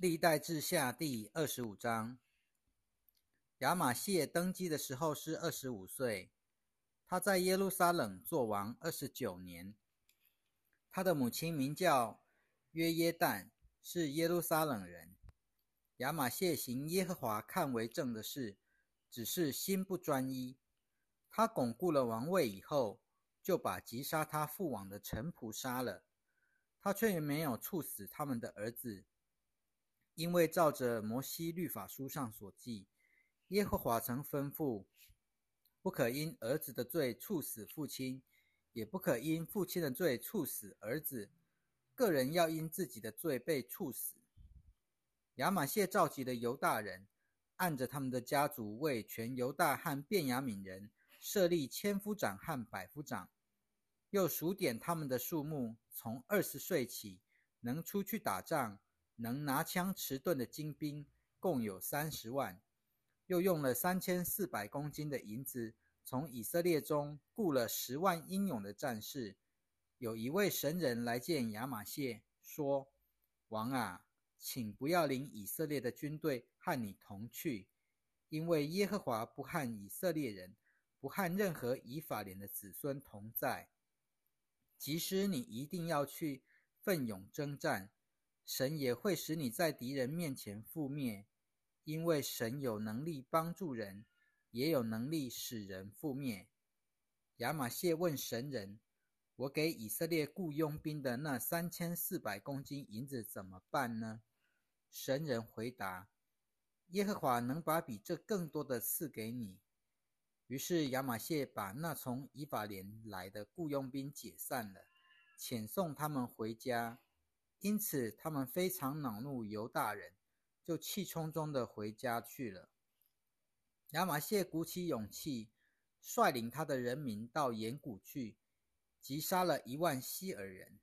历代志下第二十五章，亚玛谢登基的时候是二十五岁，他在耶路撒冷做王二十九年。他的母亲名叫约耶旦，是耶路撒冷人。亚玛谢行耶和华看为正的事，只是心不专一。他巩固了王位以后，就把击杀他父王的臣仆杀了，他却没有处死他们的儿子。因为照着摩西律法书上所记，耶和华曾吩咐，不可因儿子的罪处死父亲，也不可因父亲的罪处死儿子，个人要因自己的罪被处死。亚玛谢召集的犹大人，按着他们的家族，为全犹大和便雅悯人设立千夫长和百夫长，又数点他们的数目，从二十岁起，能出去打仗。能拿枪持盾的精兵共有三十万，又用了三千四百公斤的银子，从以色列中雇了十万英勇的战士。有一位神人来见亚玛谢，说：“王啊，请不要领以色列的军队和你同去，因为耶和华不和以色列人，不和任何以法莲的子孙同在。即使你一定要去奋勇征战。”神也会使你在敌人面前覆灭，因为神有能力帮助人，也有能力使人覆灭。亚玛谢问神人：“我给以色列雇佣兵的那三千四百公斤银子怎么办呢？”神人回答：“耶和华能把比这更多的赐给你。”于是亚玛谢把那从以法莲来的雇佣兵解散了，遣送他们回家。因此，他们非常恼怒犹大人，就气冲冲的回家去了。亚玛谢鼓起勇气，率领他的人民到岩谷去，击杀了一万希尔人。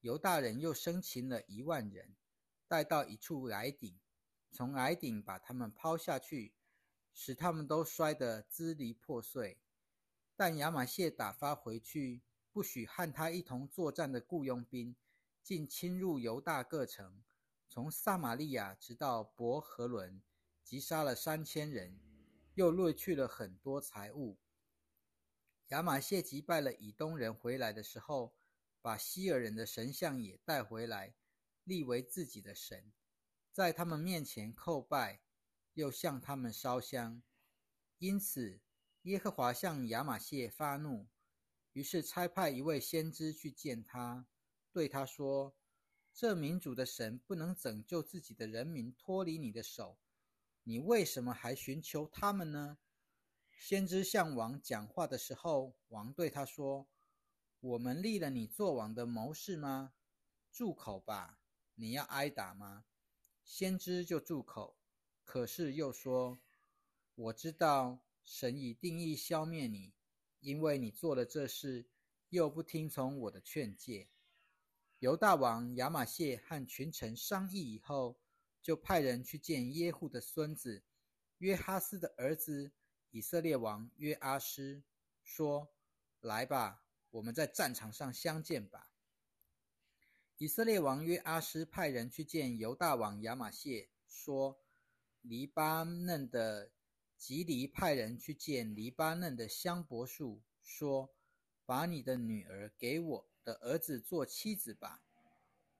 犹大人又生擒了一万人，带到一处矮顶，从矮顶把他们抛下去，使他们都摔得支离破碎。但亚玛谢打发回去，不许和他一同作战的雇佣兵。竟侵入犹大各城，从撒玛利亚直到伯和伦，击杀了三千人，又掠去了很多财物。亚玛谢击败了以东人回来的时候，把希尔人的神像也带回来，立为自己的神，在他们面前叩拜，又向他们烧香。因此，耶和华向亚玛谢发怒，于是差派一位先知去见他。对他说：“这民主的神不能拯救自己的人民脱离你的手，你为什么还寻求他们呢？”先知向王讲话的时候，王对他说：“我们立了你做王的谋士吗？住口吧！你要挨打吗？”先知就住口，可是又说：“我知道神已定义消灭你，因为你做了这事，又不听从我的劝诫。”犹大王亚玛谢和群臣商议以后，就派人去见耶户的孙子约哈斯的儿子以色列王约阿施，说：“来吧，我们在战场上相见吧。”以色列王约阿施派人去见犹大王亚玛谢，说：“黎巴嫩的吉黎派人去见黎巴嫩的香柏树，说：把你的女儿给我。”的儿子做妻子吧。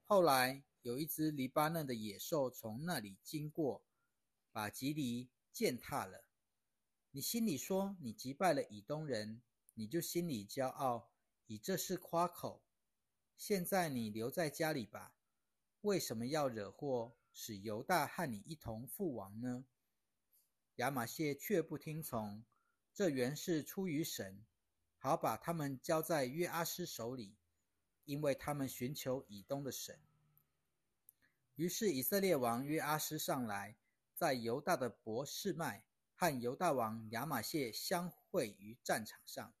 后来有一只黎巴嫩的野兽从那里经过，把吉黎践踏了。你心里说你击败了以东人，你就心里骄傲，以这事夸口。现在你留在家里吧。为什么要惹祸，使犹大和你一同覆亡呢？亚玛谢却不听从，这原是出于神，好把他们交在约阿斯手里。因为他们寻求以东的神，于是以色列王约阿斯上来，在犹大的伯示麦和犹大王亚玛谢相会于战场上。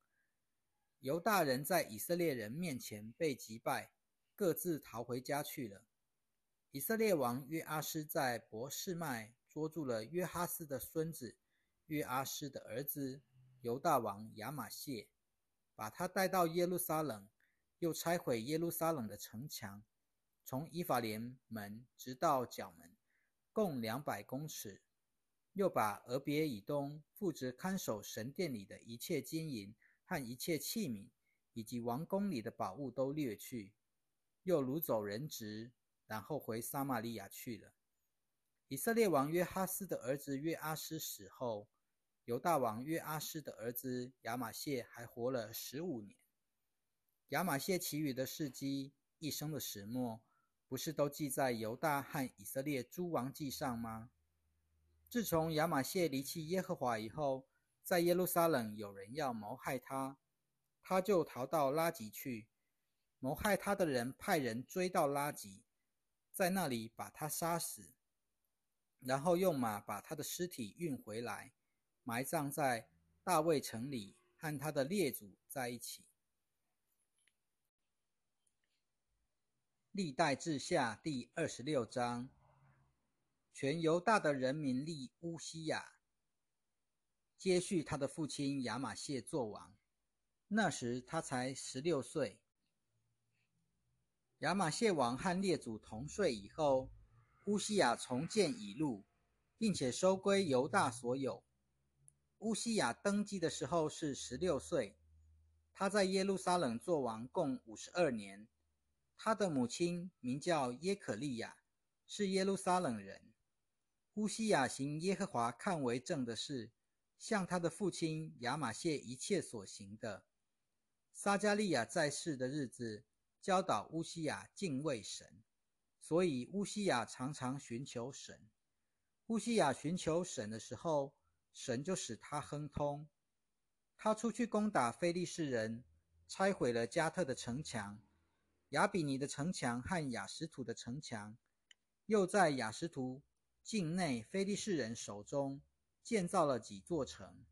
犹大人在以色列人面前被击败，各自逃回家去了。以色列王约阿斯在伯示麦捉住了约哈斯的孙子约阿斯的儿子犹大王亚玛谢，把他带到耶路撒冷。又拆毁耶路撒冷的城墙，从以法莲门直到角门。共两百公尺。又把俄别以东负责看守神殿里的一切金银和一切器皿，以及王宫里的宝物都掠去，又掳走人质，然后回撒玛利亚去了。以色列王约哈斯的儿子约阿斯死后，犹大王约阿斯的儿子亚玛谢还活了十五年。亚玛谢其余的事迹、一生的始末，不是都记在犹大和以色列诸王记上吗？自从亚玛谢离弃耶和华以后，在耶路撒冷有人要谋害他，他就逃到拉吉去。谋害他的人派人追到拉吉，在那里把他杀死，然后用马把他的尸体运回来，埋葬在大卫城里，和他的列祖在一起。历代志下第二十六章。全犹大的人民立乌西亚，接续他的父亲亚玛谢做王。那时他才十六岁。亚玛谢王和列祖同睡以后，乌西亚重建以路，并且收归犹大所有。乌西亚登基的时候是十六岁，他在耶路撒冷做王共五十二年。他的母亲名叫耶可利亚，是耶路撒冷人。乌西雅行耶和华看为正的事，像他的父亲亚玛谢一切所行的。撒加利亚在世的日子，教导乌西雅敬畏神，所以乌西雅常常寻求神。乌西雅寻求神的时候，神就使他亨通。他出去攻打非利士人，拆毁了加特的城墙、亚比尼的城墙和雅什图的城墙，又在雅什图。境内非利士人手中建造了几座城，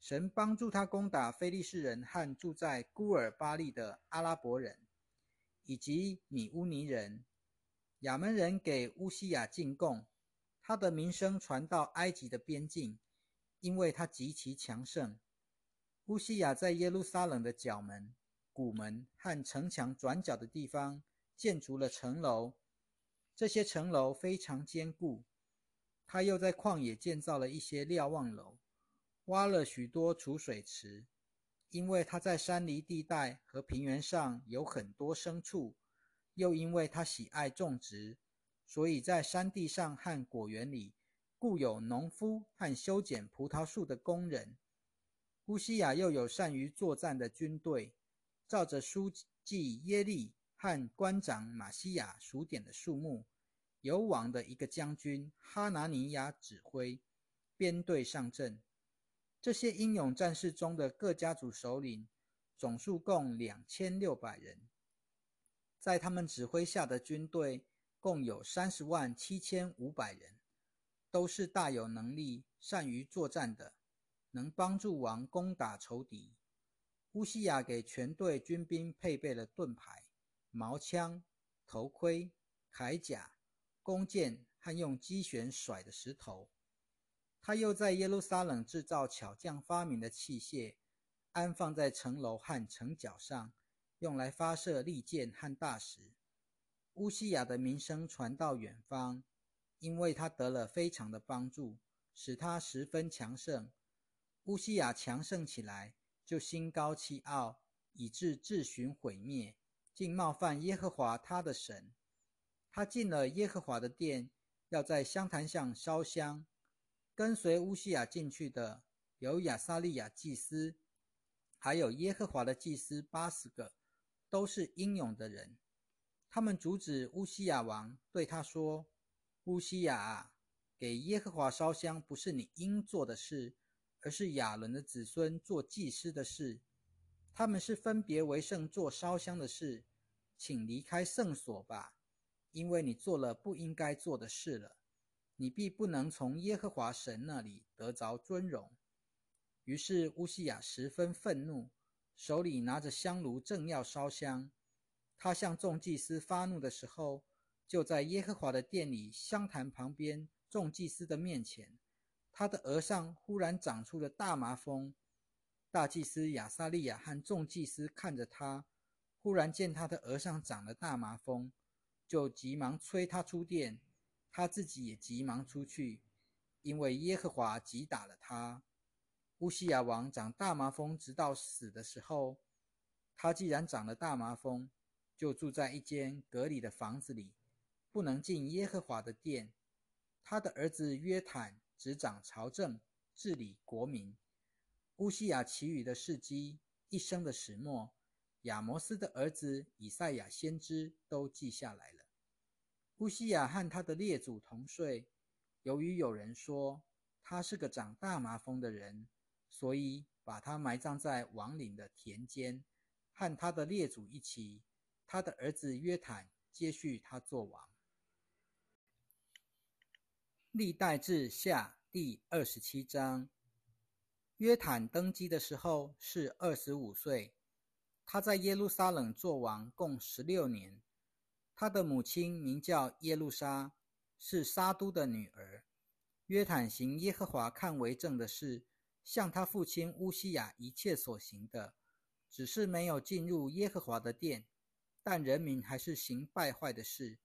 神帮助他攻打非利士人和住在孤尔巴利的阿拉伯人，以及米乌尼人。亚门人给乌西亚进贡，他的名声传到埃及的边境，因为他极其强盛。乌西亚在耶路撒冷的角门、谷门和城墙转角的地方建筑了城楼。这些城楼非常坚固。他又在旷野建造了一些瞭望楼，挖了许多储水池，因为他在山梨地带和平原上有很多牲畜，又因为他喜爱种植，所以在山地上和果园里雇有农夫和修剪葡萄树的工人。乌西亚又有善于作战的军队，照着书记耶利和官长马西亚数点的数目。由王的一个将军哈拿尼亚指挥编队上阵。这些英勇战士中的各家族首领总数共两千六百人，在他们指挥下的军队共有三十万七千五百人，都是大有能力、善于作战的，能帮助王攻打仇敌。乌西亚给全队军兵配备了盾牌、矛枪、头盔、铠甲。弓箭和用机旋甩的石头，他又在耶路撒冷制造巧匠发明的器械，安放在城楼和城角上，用来发射利箭和大石。乌西雅的名声传到远方，因为他得了非常的帮助，使他十分强盛。乌西雅强盛起来，就心高气傲，以致自寻毁灭，竟冒犯耶和华他的神。他进了耶和华的殿，要在香坛上烧香。跟随乌西亚进去的有亚撒利亚祭司，还有耶和华的祭司八十个，都是英勇的人。他们阻止乌西亚王，对他说：“乌西亚啊，给耶和华烧香不是你应做的事，而是亚伦的子孙做祭司的事。他们是分别为圣做烧香的事，请离开圣所吧。”因为你做了不应该做的事了，你必不能从耶和华神那里得着尊荣。于是乌西雅十分愤怒，手里拿着香炉，正要烧香。他向众祭司发怒的时候，就在耶和华的殿里香坛旁边众祭司的面前，他的额上忽然长出了大麻风。大祭司亚撒利亚和众祭司看着他，忽然见他的额上长了大麻风。就急忙催他出殿，他自己也急忙出去，因为耶和华击打了他。乌西亚王长大麻风，直到死的时候，他既然长了大麻风，就住在一间隔离的房子里，不能进耶和华的殿。他的儿子约坦执掌朝政，治理国民。乌西亚其余的事迹，一生的始末，亚摩斯的儿子以赛亚先知都记下来了。乌西亚和他的列祖同睡，由于有人说他是个长大麻风的人，所以把他埋葬在王陵的田间，和他的列祖一起。他的儿子约坦接续他做王。历代志下第二十七章，约坦登基的时候是二十五岁，他在耶路撒冷做王共十六年。他的母亲名叫耶路撒，是沙都的女儿。约坦行耶和华看为正的事，像他父亲乌西雅一切所行的，只是没有进入耶和华的殿，但人民还是行败坏的事。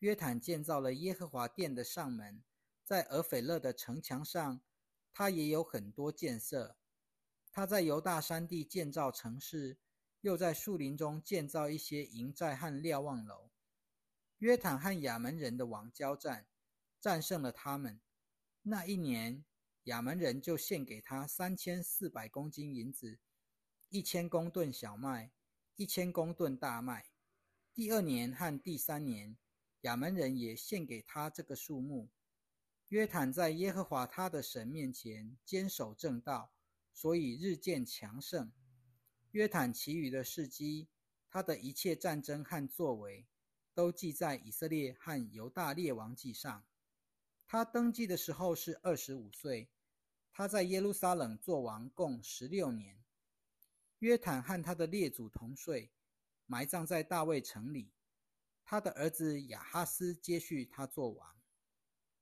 约坦建造了耶和华殿的上门，在俄斐勒的城墙上，他也有很多建设。他在犹大山地建造城市，又在树林中建造一些营寨和瞭望楼。约坦和亚门人的王交战，战胜了他们。那一年，亚门人就献给他三千四百公斤银子，一千公吨小麦，一千公吨大麦。第二年和第三年，亚门人也献给他这个数目。约坦在耶和华他的神面前坚守正道，所以日渐强盛。约坦其余的事迹，他的一切战争和作为。都记在以色列和犹大列王记上。他登基的时候是二十五岁。他在耶路撒冷做王共十六年。约坦和他的列祖同岁，埋葬在大卫城里。他的儿子亚哈斯接续他做王。